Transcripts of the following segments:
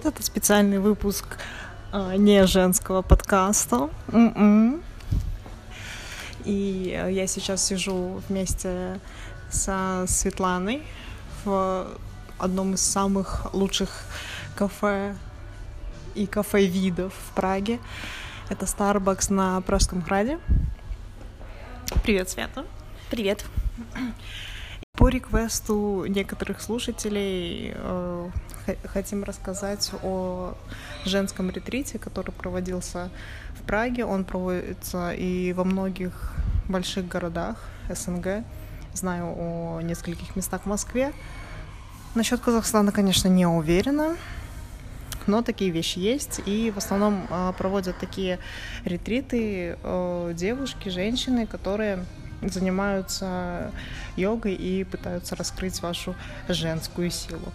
Привет, это специальный выпуск э, не женского подкаста. м И я сейчас сижу вместе со Светланой в одном из самых лучших кафе и кафе видов в Праге. Это Starbucks на Пражском граде. Привет, Света. Привет. По реквесту некоторых слушателей э, хотим рассказать о женском ретрите, который проводился в Праге. Он проводится и во многих больших городах СНГ. Знаю о нескольких местах в Москве. Насчет Казахстана, конечно, не уверена, но такие вещи есть. И в основном э, проводят такие ретриты э, девушки, женщины, которые занимаются йогой и пытаются раскрыть вашу женскую силу.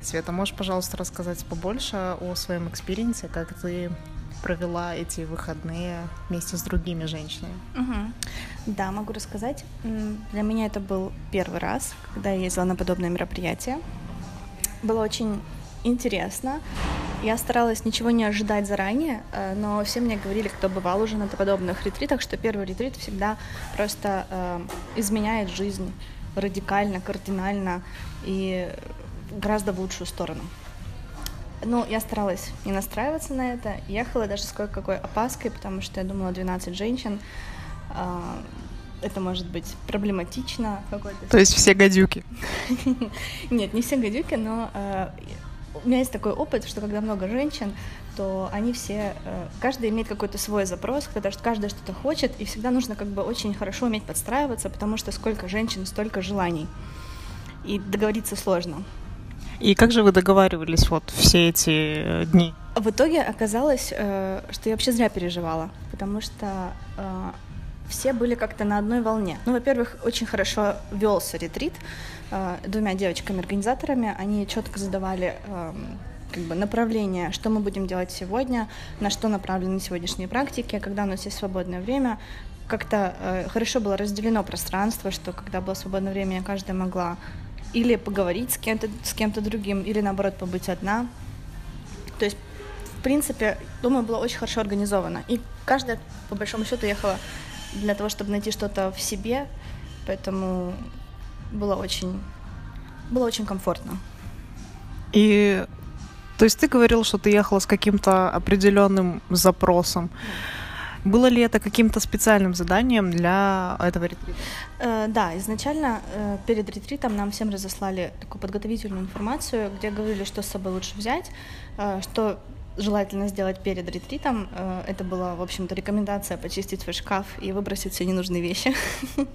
Света, можешь, пожалуйста, рассказать побольше о своем experience е, как ты провела эти выходные вместе с другими женщинами? Угу. Да, могу рассказать. Для меня это был первый раз, когда я ездила на подобное мероприятие. Было очень интересно. Я старалась ничего не ожидать заранее, э, но все мне говорили, кто бывал уже на подобных ретритах, что первый ретрит всегда просто э, изменяет жизнь радикально, кардинально и гораздо в лучшую сторону. Ну, я старалась не настраиваться на это. Ехала даже с кое-какой опаской, потому что я думала, 12 женщин. Э, это может быть проблематично. То есть все гадюки? Нет, не все гадюки, но э, у меня есть такой опыт, что когда много женщин, то они все, э, каждый имеет какой-то свой запрос, когда каждая что-то хочет, и всегда нужно как бы очень хорошо уметь подстраиваться, потому что сколько женщин, столько желаний. И договориться сложно. И как же вы договаривались вот все эти э, дни? В итоге оказалось, э, что я вообще зря переживала, потому что все были как-то на одной волне. Ну, во-первых, очень хорошо велся ретрит э, двумя девочками-организаторами. Они четко задавали э, как бы направление, что мы будем делать сегодня, на что направлены сегодняшние практики, когда у нас есть свободное время. Как-то э, хорошо было разделено пространство, что когда было свободное время, каждая могла или поговорить с кем-то, с кем-то другим, или наоборот побыть одна. То есть, в принципе, думаю, было очень хорошо организовано. И каждая, по большому счету, ехала для того, чтобы найти что-то в себе, поэтому было очень, было очень комфортно. И то есть ты говорил, что ты ехала с каким-то определенным запросом. Было ли это каким-то специальным заданием для этого ретрита? Э, да, изначально э, перед ретритом нам всем разослали такую подготовительную информацию, где говорили, что с собой лучше взять, э, что желательно сделать перед ретритом. Э, это была, в общем-то, рекомендация почистить свой шкаф и выбросить все ненужные вещи.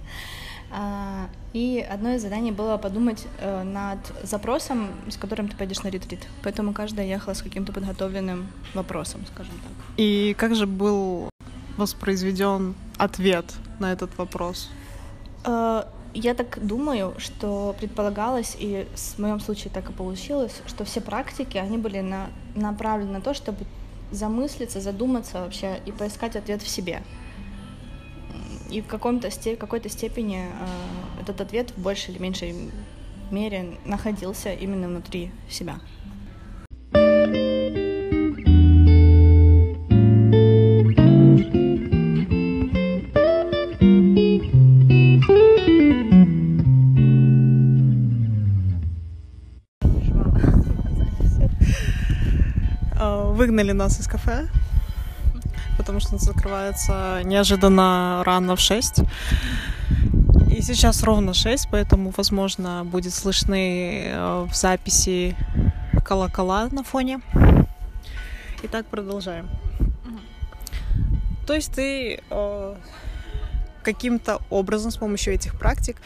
А, и одно из заданий было подумать э, над запросом, с которым ты пойдешь на ретрит. Поэтому каждая ехала с каким-то подготовленным вопросом, скажем так. И как же был воспроизведен ответ на этот вопрос? Э, я так думаю, что предполагалось, и в моем случае так и получилось, что все практики, они были на, направлены на то, чтобы замыслиться, задуматься вообще и поискать ответ в себе. И в каком-то какой-то степени э, этот ответ в большей или меньшей мере находился именно внутри себя. Выгнали нас из кафе, потому что закрывается неожиданно рано в 6. И сейчас ровно 6, поэтому, возможно, будет слышны э, в записи колокола на фоне. Итак, продолжаем. То есть ты э, каким-то образом с помощью этих практик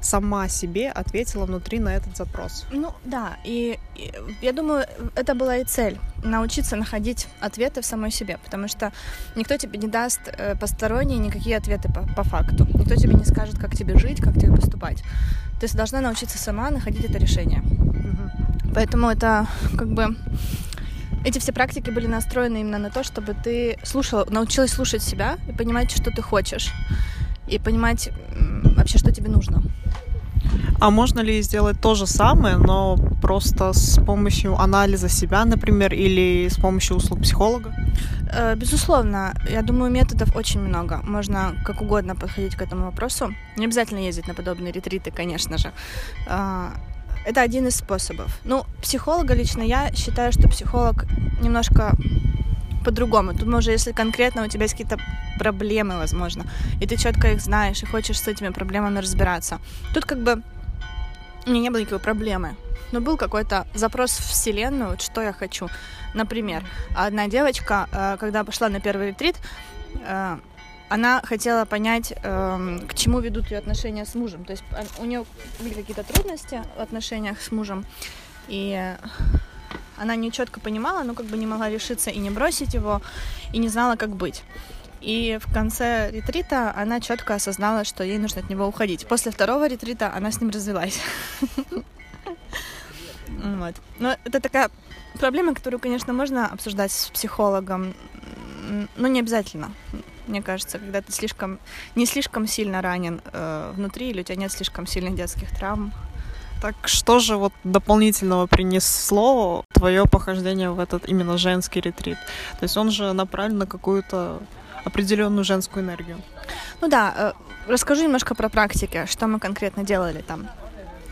сама себе ответила внутри на этот запрос. Ну да, и, и я думаю, это была и цель научиться находить ответы в самой себе, потому что никто тебе не даст э, посторонние никакие ответы по, по факту. Никто тебе не скажет, как тебе жить, как тебе поступать. Ты должна научиться сама находить это решение. Угу. Поэтому это как бы эти все практики были настроены именно на то, чтобы ты слушала, научилась слушать себя и понимать, что ты хочешь, и понимать вообще, что тебе нужно. А можно ли сделать то же самое, но просто с помощью анализа себя, например, или с помощью услуг психолога? Э, безусловно, я думаю, методов очень много. Можно как угодно подходить к этому вопросу. Не обязательно ездить на подобные ретриты, конечно же. А, это один из способов. Ну, психолога лично я считаю, что психолог немножко по-другому. Тут, может, если конкретно у тебя есть какие-то проблемы, возможно, и ты четко их знаешь и хочешь с этими проблемами разбираться. Тут как бы у меня не было никакой проблемы, но был какой-то запрос в Вселенную, вот что я хочу. Например, одна девочка, э, когда пошла на первый ретрит, э, она хотела понять, эм, к чему ведут ее отношения с мужем. То есть у нее были какие-то трудности в отношениях с мужем, и она не четко понимала, но как бы не могла решиться и не бросить его, и не знала, как быть. И в конце ретрита она четко осознала, что ей нужно от него уходить. После второго ретрита она с ним развелась. Вот. Но это такая проблема, которую, конечно, можно обсуждать с психологом, но не обязательно. Мне кажется, когда ты слишком не слишком сильно ранен э, внутри, или у тебя нет слишком сильных детских травм. Так что же вот дополнительного принесло твое похождение в этот именно женский ретрит? То есть он же направлен на какую-то определенную женскую энергию. Ну да, э, расскажу немножко про практики, что мы конкретно делали там.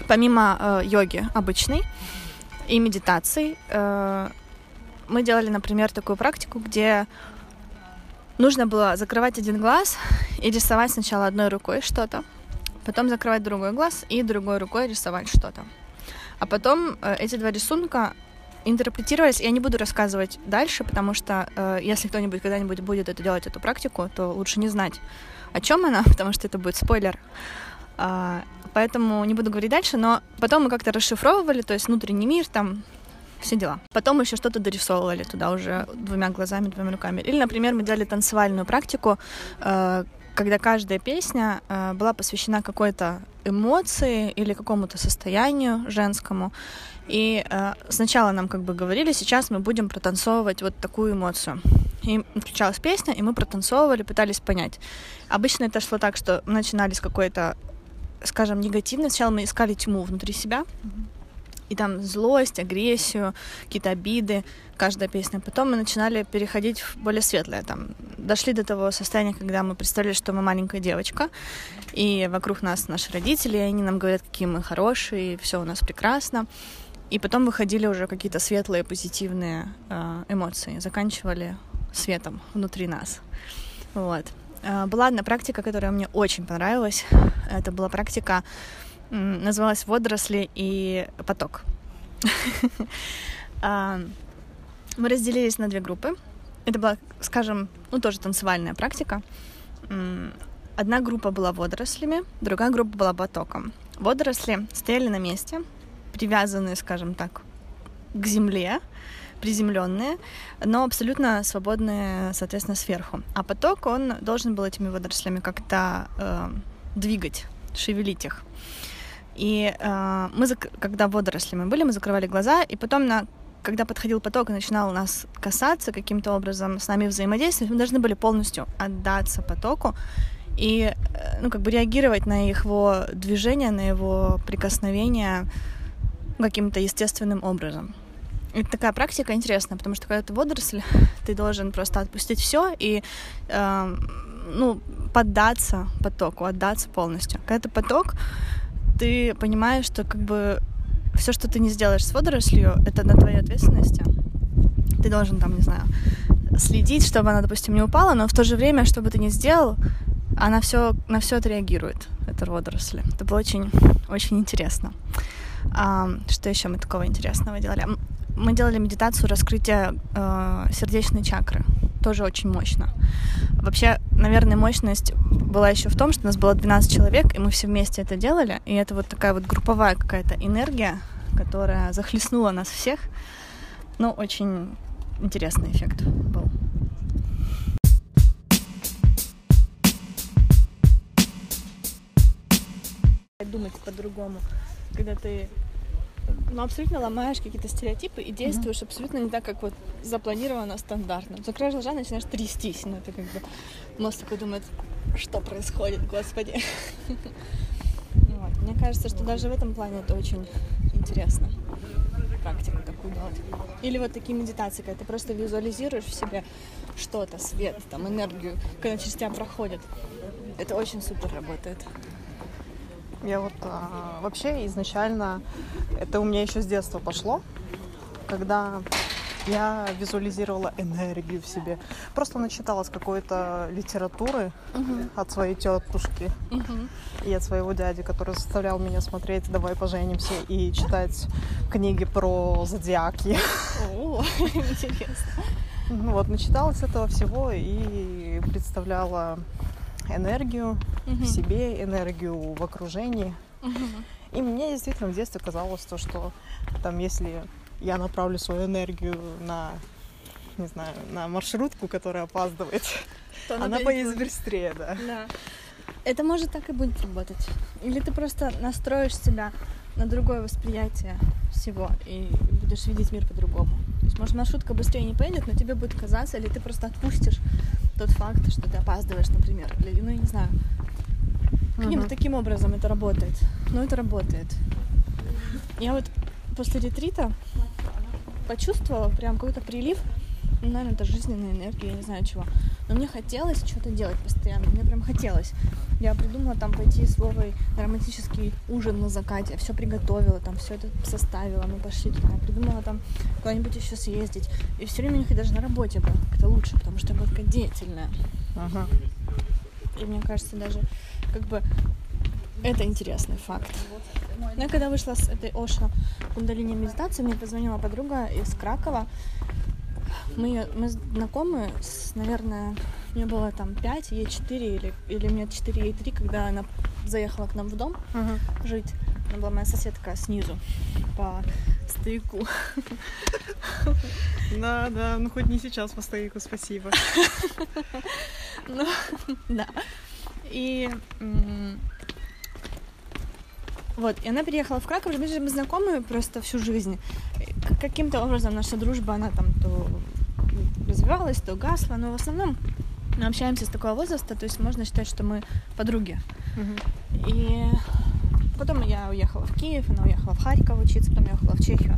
Помимо э, йоги обычной и медитаций, э, мы делали, например, такую практику, где нужно было закрывать один глаз и рисовать сначала одной рукой что-то, потом закрывать другой глаз и другой рукой рисовать что-то. А потом эти два рисунка интерпретировались. Я не буду рассказывать дальше, потому что э, если кто-нибудь когда-нибудь будет это делать, эту практику, то лучше не знать, о чем она, потому что это будет спойлер. Э, поэтому не буду говорить дальше, но потом мы как-то расшифровывали, то есть внутренний мир, там все дела. Потом еще что-то дорисовывали туда уже двумя глазами, двумя руками. Или, например, мы делали танцевальную практику, э, когда каждая песня э, была посвящена какой-то эмоции или какому-то состоянию женскому. И э, сначала нам как бы говорили, сейчас мы будем протанцовывать вот такую эмоцию. И включалась песня, и мы протанцовывали, пытались понять. Обычно это шло так, что начинали с какой-то, скажем, негативной. Сначала мы искали тьму внутри себя, и там злость, агрессию, какие-то обиды, каждая песня. Потом мы начинали переходить в более светлое. Там дошли до того состояния, когда мы представили, что мы маленькая девочка, и вокруг нас наши родители, и они нам говорят, какие мы хорошие, и все у нас прекрасно. И потом выходили уже какие-то светлые, позитивные э, эмоции, заканчивали светом внутри нас. Вот. Э, была одна практика, которая мне очень понравилась. Это была практика, называлась «Водоросли и поток». А, мы разделились на две группы. Это была, скажем, ну тоже танцевальная практика. Одна группа была водорослями, другая группа была потоком. Водоросли стояли на месте, привязанные, скажем так, к земле, приземленные, но абсолютно свободные, соответственно, сверху. А поток, он должен был этими водорослями как-то э, двигать, шевелить их. И э, мы, когда водоросли мы были, мы закрывали глаза, и потом, на, когда подходил поток и начинал нас касаться каким-то образом, с нами взаимодействовать, мы должны были полностью отдаться потоку и, э, ну, как бы реагировать на его движение, на его прикосновение, каким-то естественным образом. Это такая практика интересная, потому что когда ты водоросль, ты должен просто отпустить все и э, ну, поддаться потоку, отдаться полностью. Когда ты поток, ты понимаешь, что как бы все, что ты не сделаешь с водорослью, это на твоей ответственности. Ты должен там, не знаю, следить, чтобы она, допустим, не упала, но в то же время, что бы ты ни сделал, она все на все отреагирует, это водоросли. Это было очень, очень интересно. А, что еще мы такого интересного делали? Мы делали медитацию раскрытия э, сердечной чакры. Тоже очень мощно. Вообще, наверное, мощность была еще в том, что нас было 12 человек, и мы все вместе это делали. И это вот такая вот групповая какая-то энергия, которая захлестнула нас всех. Ну, очень интересный эффект был. думать по-другому когда ты ну, абсолютно ломаешь какие-то стереотипы и действуешь mm-hmm. абсолютно не так, как вот запланировано стандартно. Закроешь глаза, начинаешь трястись. Ну, это как бы мозг такой думает, что происходит, господи. Мне кажется, что даже в этом плане это очень интересно практику такую делать. Или вот такие медитации, когда ты просто визуализируешь в себе что-то, свет, там, энергию, когда через тебя проходит. Это очень супер работает. Я вот а, вообще изначально, это у меня еще с детства пошло, когда я визуализировала энергию в себе. Просто начиталась какой-то литературы uh-huh. от своей тетушки uh-huh. и от своего дяди, который заставлял меня смотреть «Давай поженимся» и читать книги про зодиаки. О, интересно. Ну вот, начиталась этого всего и представляла энергию uh-huh. в себе, энергию в окружении. Uh-huh. И мне действительно в детстве казалось то, что там, если я направлю свою энергию на, не знаю, на маршрутку, которая опаздывает, то она, она поедет быстрее, да. да. Это может так и будет работать. Или ты просто настроишь себя на другое восприятие всего и будешь видеть мир по-другому. То есть, может, маршрутка быстрее не поедет, но тебе будет казаться, или ты просто отпустишь тот факт, что ты опаздываешь, например. Или, ну, я не знаю. Каким-то uh-huh. таким образом это работает. Но это работает. Я вот после ретрита почувствовала прям какой-то прилив, ну, наверное, это жизненная энергия, я не знаю чего. Но мне хотелось что-то делать постоянно, мне прям хотелось. Я придумала там пойти с Вовой на романтический ужин на закате, я все приготовила, там все это составила, мы пошли туда, я придумала там куда-нибудь еще съездить. И все время у них даже на работе было как-то лучше, потому что я была такая деятельная. Ага. И мне кажется, даже как бы это интересный факт. Ну, я когда вышла с этой Оша кундалини медитации, мне позвонила подруга из Кракова. Мы, мы знакомы с, наверное, мне было там 5, ей 4, или, или мне 4, ей 3, когда она заехала к нам в дом uh-huh. жить. Она была моя соседка снизу по стояку. Да, да, ну хоть не сейчас по стояку, спасибо. Ну, да. И вот, и она переехала в Краков, мы же мы знакомы просто всю жизнь. Каким-то образом наша дружба, она там то развивалась, то гасла, но в основном мы общаемся с такого возраста, то есть можно считать, что мы подруги. Угу. И потом я уехала в Киев, она уехала в Харьков учиться, потом я уехала в Чехию,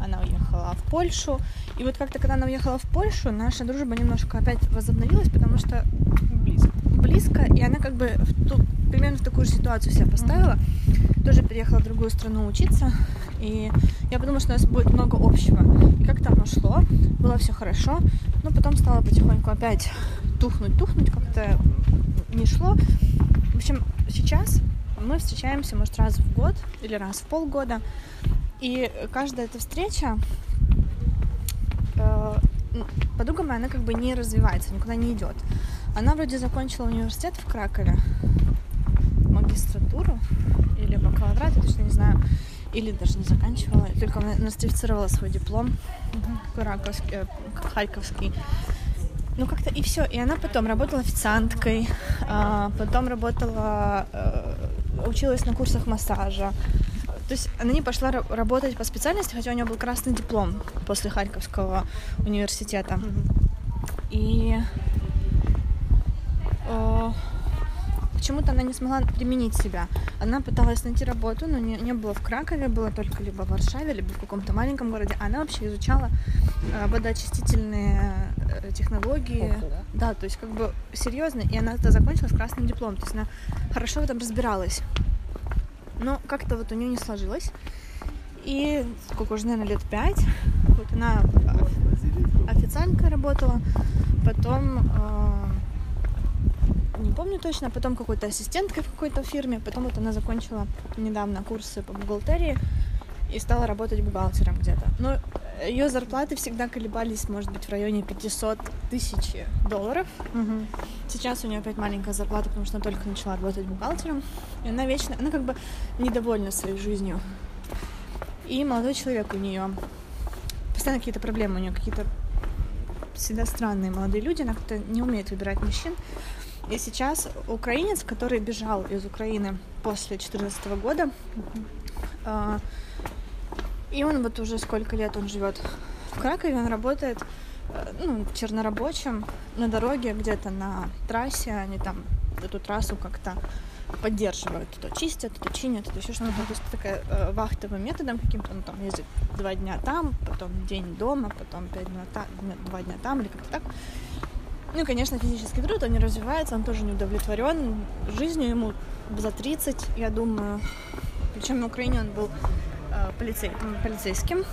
она уехала в Польшу. И вот как-то, когда она уехала в Польшу, наша дружба немножко опять возобновилась, потому что близко, и она как бы в ту, примерно в такую же ситуацию себя поставила. Mm-hmm тоже переехала в другую страну учиться, и я подумала, что у нас будет много общего. И как-то оно шло, было все хорошо, но потом стало потихоньку опять тухнуть, тухнуть, как-то не шло. В общем, сейчас мы встречаемся, может, раз в год или раз в полгода, и каждая эта встреча э, подруга моя, она как бы не развивается, никуда не идет. Она вроде закончила университет в Кракове, магистратуру, или бакалаврат, я точно не знаю, или даже не заканчивала, только нострифицировала свой диплом краковский, э, харьковский. Ну, как-то и все. И она потом работала официанткой, а, потом работала, э, училась на курсах массажа. То есть она не пошла работать по специальности, хотя у нее был красный диплом после Харьковского университета. И почему-то она не смогла применить себя. Она пыталась найти работу, но не, не было в Кракове, было только либо в Варшаве, либо в каком-то маленьком городе. Она вообще изучала э, водоочистительные э, технологии. Ого. Да, то есть как бы серьезно. И она это закончила с красным дипломом. То есть она хорошо в этом разбиралась. Но как-то вот у нее не сложилось. И сколько уже, наверное, лет пять. Вот она официанткой работала. Потом э, не помню точно, потом какой-то ассистенткой в какой-то фирме, потом вот она закончила недавно курсы по бухгалтерии и стала работать бухгалтером где-то. Но ее зарплаты всегда колебались, может быть, в районе 500 тысяч долларов. Угу. Сейчас у нее опять маленькая зарплата, потому что она только начала работать бухгалтером. И она вечно, она как бы недовольна своей жизнью. И молодой человек у нее. Постоянно какие-то проблемы у нее, какие-то всегда странные молодые люди, она как-то не умеет выбирать мужчин. И сейчас украинец, который бежал из Украины после 2014 года, э, и он вот уже сколько лет он живет в Кракове, он работает э, ну, чернорабочим на дороге где-то на трассе, они там эту трассу как-то поддерживают. То чистят, то чинят, то еще что-то. Uh-huh. То есть такая э, вахтовым методом каким-то, ну, там, ездит два дня там, потом день дома, потом пять дня там, два дня там, или как-то так. Ну, конечно, физический труд, он не развивается, он тоже не удовлетворен жизнью, ему за 30, я думаю. Причем на Украине он был э, полицей, полицейским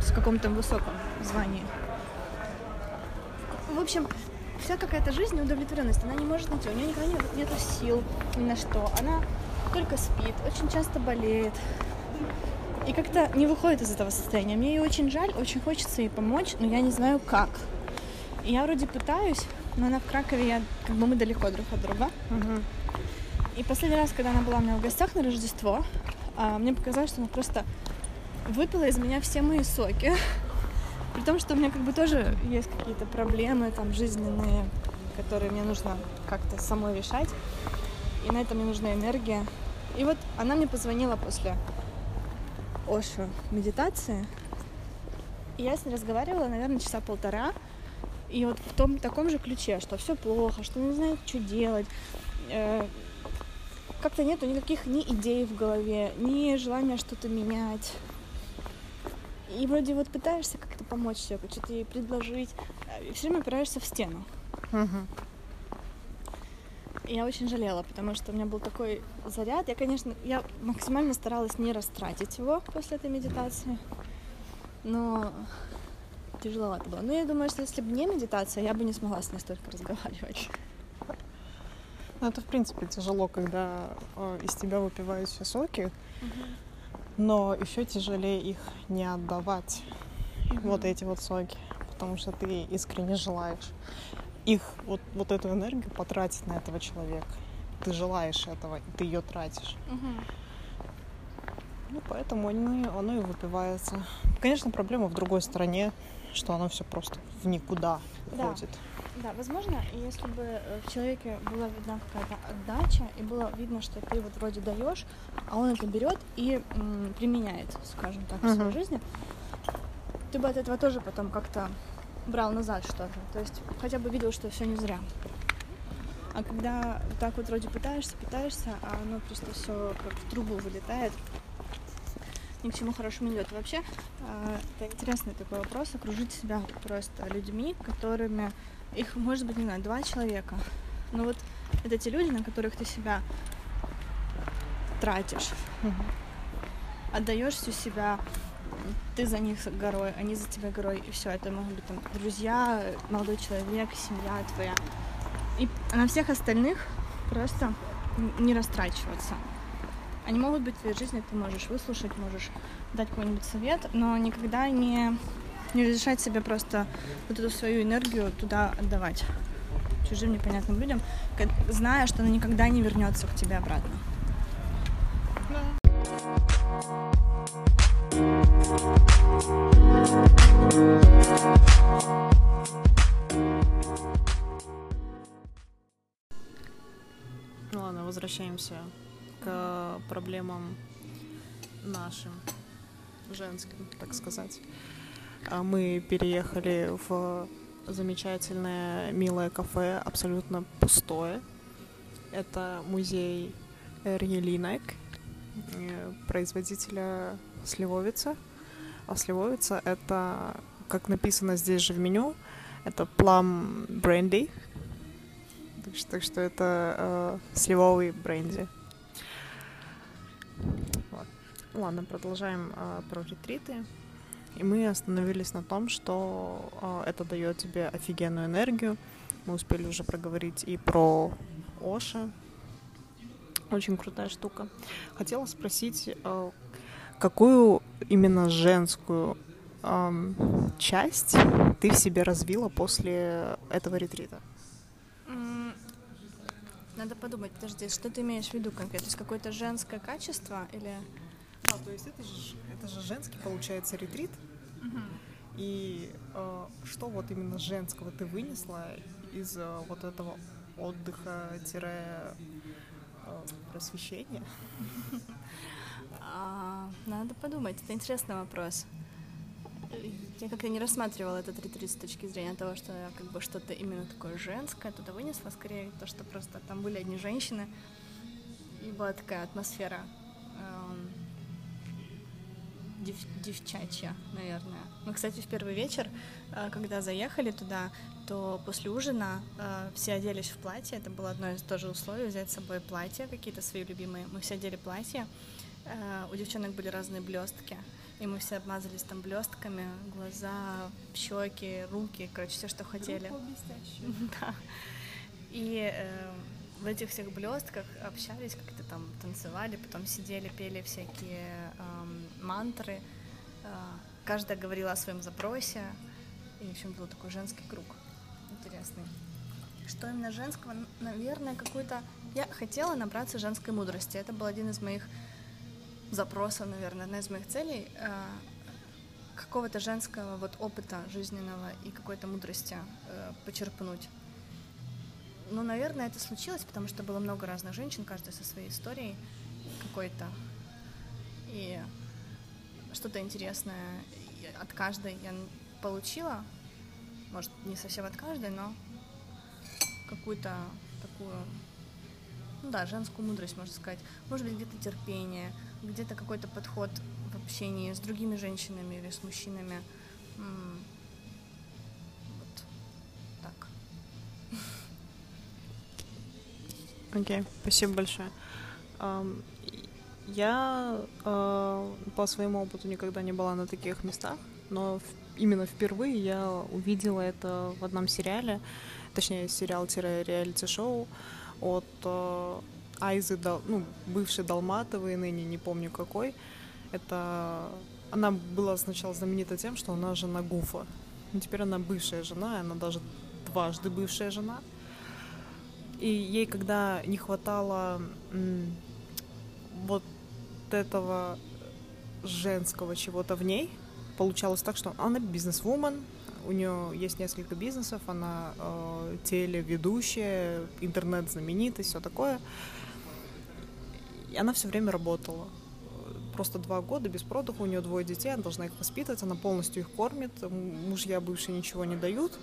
с каком-то высоком звании. В общем, вся какая-то жизнь неудовлетворенность, она не может найти, у нее никогда нет, нет сил ни на что, она только спит, очень часто болеет. И как-то не выходит из этого состояния. Мне ее очень жаль, очень хочется ей помочь, но я не знаю как. И я вроде пытаюсь, но она в Кракове, я, как бы мы далеко друг от друга. Угу. И последний раз, когда она была у меня в гостях на Рождество, а, мне показалось, что она просто выпила из меня все мои соки. При том, что у меня как бы тоже есть какие-то проблемы там жизненные, которые мне нужно как-то самой решать. И на это мне нужна энергия. И вот она мне позвонила после Ошу медитации. И я с ней разговаривала, наверное, часа полтора. И вот в том таком же ключе, что все плохо, что не знает, что делать. Э, как-то нету никаких ни идей в голове, ни желания что-то менять. И вроде вот пытаешься как-то помочь человеку, что-то ей предложить, и все время опираешься в стену. Угу. Я очень жалела, потому что у меня был такой заряд. Я, конечно, я максимально старалась не растратить его после этой медитации, но тяжеловато было. Но я думаю, что если бы не медитация, я бы не смогла с ней столько разговаривать. Ну, это, в принципе, тяжело, когда э, из тебя выпивают все соки. Угу но еще тяжелее их не отдавать, mm-hmm. вот эти вот соки, потому что ты искренне желаешь их, вот, вот эту энергию потратить на этого человека. Ты желаешь этого, и ты ее тратишь. Mm-hmm. Ну, поэтому оно, оно и выпивается. Конечно, проблема в другой стороне, что оно все просто в никуда да. уходит. Да, возможно, если бы э, в человеке была видна какая-то отдача, и было видно, что ты вот вроде даешь, а он это берет и м, применяет, скажем так, uh-huh. в своей жизни, ты бы от этого тоже потом как-то брал назад что-то. То есть хотя бы видел, что все не зря. А когда так вот вроде пытаешься, пытаешься, а оно просто все как в трубу вылетает, ни к чему хорошему не идет. Вообще, э, это интересный такой вопрос, окружить себя просто людьми, которыми их может быть, не знаю, два человека. Но вот это те люди, на которых ты себя тратишь, отдаешь всю себя, ты за них горой, они за тебя горой, и все. Это могут быть там друзья, молодой человек, семья твоя. И на всех остальных просто не растрачиваться. Они могут быть в твоей жизни, ты можешь выслушать, можешь дать какой-нибудь совет, но никогда не не разрешать себе просто вот эту свою энергию туда отдавать чужим непонятным людям, зная, что она никогда не вернется к тебе обратно. Ну ладно, возвращаемся к проблемам нашим, женским, так сказать. А мы переехали в замечательное, милое кафе, абсолютно пустое. Это музей Рьелинек, э, производителя сливовица. А сливовица — это, как написано здесь же в меню, это плам бренди. Так что, так что это э, сливовый бренди. Ладно, продолжаем э, про ретриты. И мы остановились на том, что э, это дает тебе офигенную энергию. Мы успели уже проговорить и про Оша. Очень крутая штука. Хотела спросить, э, какую именно женскую э, часть ты в себе развила после этого ретрита? Надо подумать, подожди, что ты имеешь в виду конкретно? То есть какое-то женское качество или... А, то есть это же, это же женский, получается, ретрит? И э, что вот именно женского ты вынесла из э, вот этого отдыха-просвещения? А, надо подумать, это интересный вопрос. Я как-то не рассматривала этот ретрит с точки зрения того, что я как бы что-то именно такое женское туда вынесла, скорее то, что просто там были одни женщины. и была такая атмосфера дев, девчачья, наверное. Мы, кстати, в первый вечер, э, когда заехали туда, то после ужина э, все оделись в платье. Это было одно из тоже условий взять с собой платья какие-то свои любимые. Мы все одели платья. Э, у девчонок были разные блестки. И мы все обмазались там блестками, глаза, щеки, руки, короче, все, что хотели. Да. И э, в этих всех блестках общались, как-то там танцевали, потом сидели, пели всякие э, мантры. Э, каждая говорила о своем запросе. И, в общем, был такой женский круг интересный. Что именно женского? Наверное, какой-то... Я хотела набраться женской мудрости. Это был один из моих запросов, наверное, одна из моих целей. Э, какого-то женского вот опыта жизненного и какой-то мудрости э, почерпнуть. Ну, наверное, это случилось, потому что было много разных женщин, каждая со своей историей какой-то. И что-то интересное от каждой я получила. Может, не совсем от каждой, но какую-то такую, ну да, женскую мудрость, можно сказать. Может быть, где-то терпение, где-то какой-то подход в общении с другими женщинами или с мужчинами. Окей, okay, спасибо большое. Я uh, по своему опыту никогда не была на таких местах, но в, именно впервые я увидела это в одном сериале, точнее сериал-реалити-шоу от uh, Айзы, Дал, ну, бывшей Далматовой, ныне не помню какой. Это она была сначала знаменита тем, что она жена Гуфа. Но теперь она бывшая жена, она даже дважды бывшая жена. И ей, когда не хватало вот этого женского чего-то в ней, получалось так, что она бизнес-вумен, у нее есть несколько бизнесов, она э, телеведущая, интернет-знаменитость, все такое. И она все время работала. Просто два года без продыха, у нее двое детей, она должна их воспитывать, она полностью их кормит, мужья бывшие ничего не дают,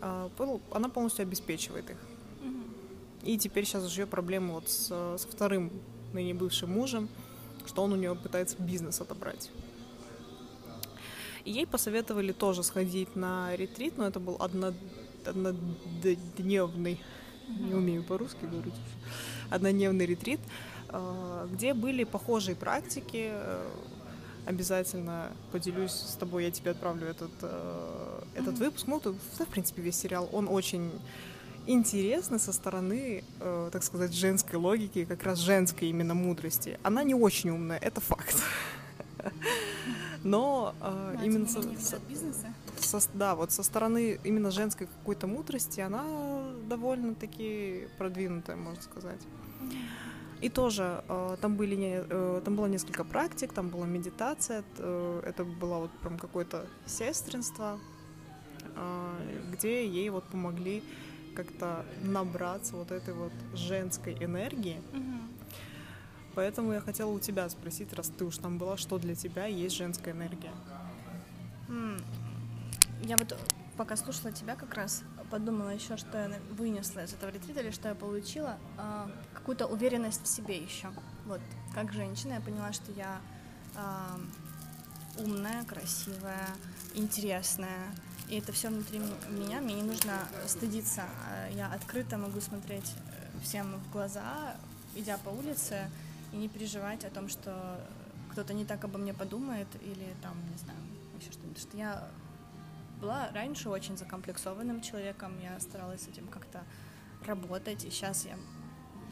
э, она полностью обеспечивает их. И теперь сейчас уже проблема вот с, со вторым ныне бывшим мужем, что он у нее пытается бизнес отобрать. И ей посоветовали тоже сходить на ретрит, но это был одно, однодневный, не умею по-русски говорить, однодневный ретрит, а, где были похожие практики. Обязательно поделюсь с тобой, я тебе отправлю этот, э, этот выпуск. Ну, это, в принципе, весь сериал, он очень интересно со стороны, э, так сказать, женской логики, как раз женской именно мудрости. Она не очень умная, это факт. Но э, именно со, со, со, да, вот со стороны именно женской какой-то мудрости она довольно-таки продвинутая, можно сказать. И тоже э, там были не, э, там было несколько практик, там была медитация, э, это было вот прям какое-то сестринство, э, где ей вот помогли как-то набраться вот этой вот женской энергии. Угу. Поэтому я хотела у тебя спросить, раз ты уж там была, что для тебя есть женская энергия? Я вот пока слушала тебя как раз подумала еще, что я вынесла из этого ретрита или что я получила э, какую-то уверенность в себе еще. Вот как женщина я поняла, что я э, умная, красивая, интересная, и это все внутри меня, мне не нужно стыдиться. А я открыто могу смотреть э, всем в глаза, идя по улице, и не переживать о том, что кто-то не так обо мне подумает, или там, не знаю, еще что-нибудь. Что я была раньше очень закомплексованным человеком, я старалась с этим как-то работать, и сейчас я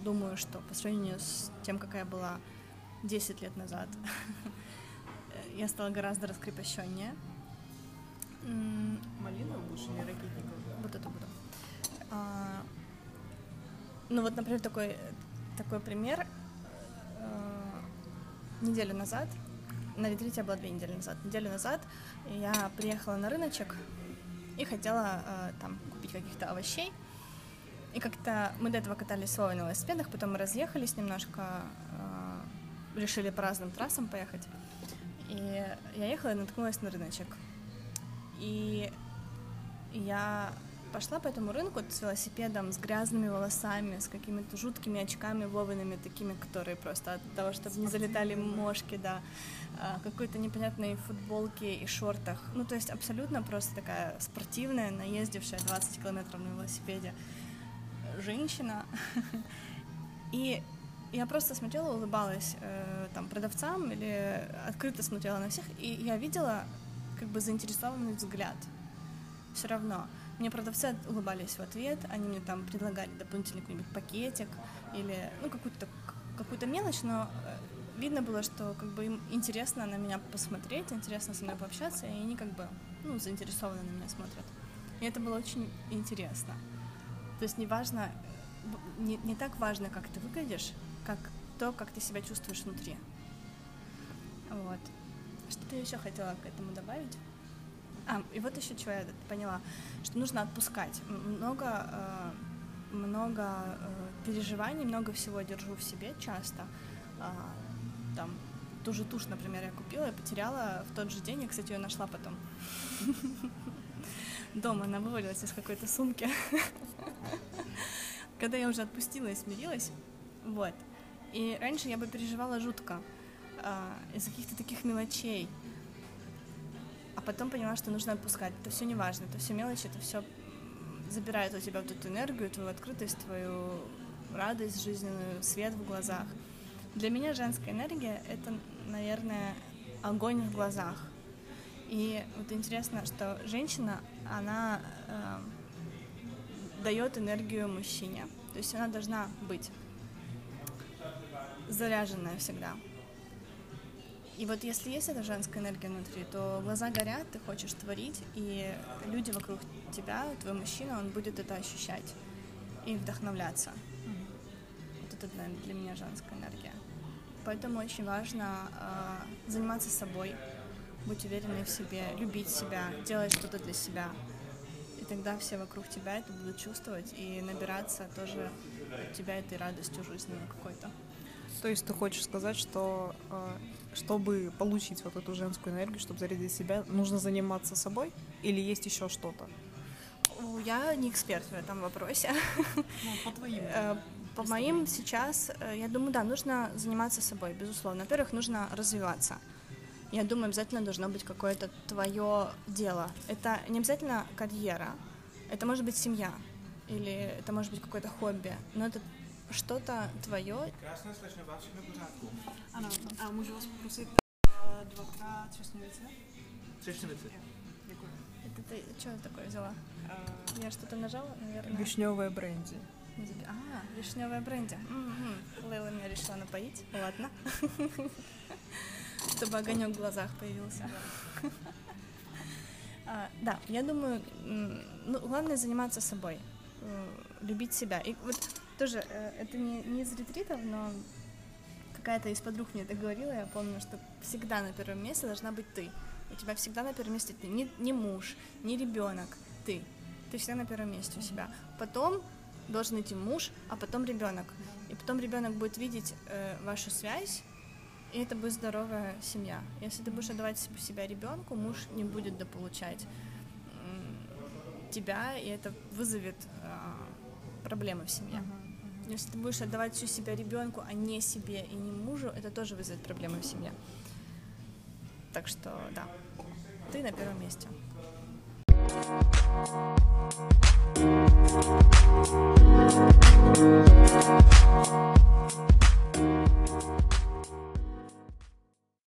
думаю, что по сравнению с тем, какая была 10 лет назад, я стала гораздо раскрепощеннее, Малиновую будешь или ракетниковую? Вот это буду. А, ну вот, например, такой, такой пример. А, неделю назад, на ретрите я была две недели назад, неделю назад я приехала на рыночек и хотела а, там купить каких-то овощей. И как-то мы до этого катались с Вовой на велосипедах, потом мы разъехались немножко, а, решили по разным трассам поехать. И я ехала и наткнулась на рыночек. И я пошла по этому рынку с велосипедом, с грязными волосами, с какими-то жуткими очками Вовиными, такими, которые просто от того, чтобы не залетали мошки, да, а, какой-то непонятной футболке и шортах. Ну, то есть абсолютно просто такая спортивная, наездившая 20 километров на велосипеде женщина. И я просто смотрела, улыбалась э, там продавцам или открыто смотрела на всех, и я видела как бы заинтересованный взгляд. Все равно. Мне продавцы улыбались в ответ, они мне там предлагали дополнительный какой-нибудь пакетик или ну какую-то какую-то мелочь, но э, видно было, что как бы им интересно на меня посмотреть, интересно со мной пообщаться, и они как бы ну, заинтересованно на меня смотрят. И это было очень интересно. То есть неважно, не, не так важно, как ты выглядишь, как то, как ты себя чувствуешь внутри. Вот. Что ты еще хотела к этому добавить? А, и вот еще что я поняла, что нужно отпускать. Много, э, много э, переживаний, много всего держу в себе часто. Э, там ту же тушь, например, я купила и потеряла в тот же день. Я, кстати, ее нашла потом. Дома она вывалилась из какой-то сумки. Когда я уже отпустила и смирилась, вот. И раньше я бы переживала жутко э, из-за каких-то таких мелочей. А потом поняла, что нужно отпускать. Это все не важно, это все мелочи, это все забирает у тебя вот эту энергию, твою открытость, твою радость жизненную, свет в глазах. Для меня женская энергия — это, наверное, огонь в глазах. И вот интересно, что женщина, она э, дает энергию мужчине. То есть она должна быть заряженная всегда. И вот если есть эта женская энергия внутри, то глаза горят, ты хочешь творить, и люди вокруг тебя, твой мужчина, он будет это ощущать и вдохновляться. Вот это для, для меня женская энергия. Поэтому очень важно э, заниматься собой, быть уверенной в себе, любить себя, делать что-то для себя. И тогда все вокруг тебя это будут чувствовать и набираться тоже от тебя этой радостью жизненной какой-то. То есть ты хочешь сказать, что э, чтобы получить вот эту женскую энергию, чтобы зарядить себя, нужно заниматься собой или есть еще что-то? Я не эксперт в этом вопросе. Ну, по твоим. Э, по моим сейчас, э, я думаю, да, нужно заниматься собой, безусловно. Во-первых, нужно развиваться. Я думаю, обязательно должно быть какое-то твое дело. Это не обязательно карьера, это может быть семья, или это может быть какое-то хобби, но это что-то твое. Krásné slečno, vás všechno v pořádku. Ano, a můžu vás poprosit dvakrát třešňovice? Třešňovice. Děkuji. Это ты что такое взяла? Я что-то нажала, наверное. Вишневое бренди. А, вишневая бренди. Угу. Лейла меня решила напоить. Ладно. Чтобы огонек в глазах появился. А, да, я думаю, ну, главное заниматься собой, любить себя. И вот тоже, э, это не, не из ретритов, но какая-то из подруг мне это говорила, я помню, что всегда на первом месте должна быть ты. У тебя всегда на первом месте ты, не, не муж, не ребенок, ты. Ты всегда на первом месте у себя. Потом должен идти муж, а потом ребенок. И потом ребенок будет видеть э, вашу связь, и это будет здоровая семья. Если ты будешь отдавать себя ребенку, муж не будет дополучать тебя, и это вызовет э, проблемы в семье. Uh-huh. Если ты будешь отдавать всю себя ребенку, а не себе и не мужу, это тоже вызовет проблемы в семье. Так что да, ты на первом месте.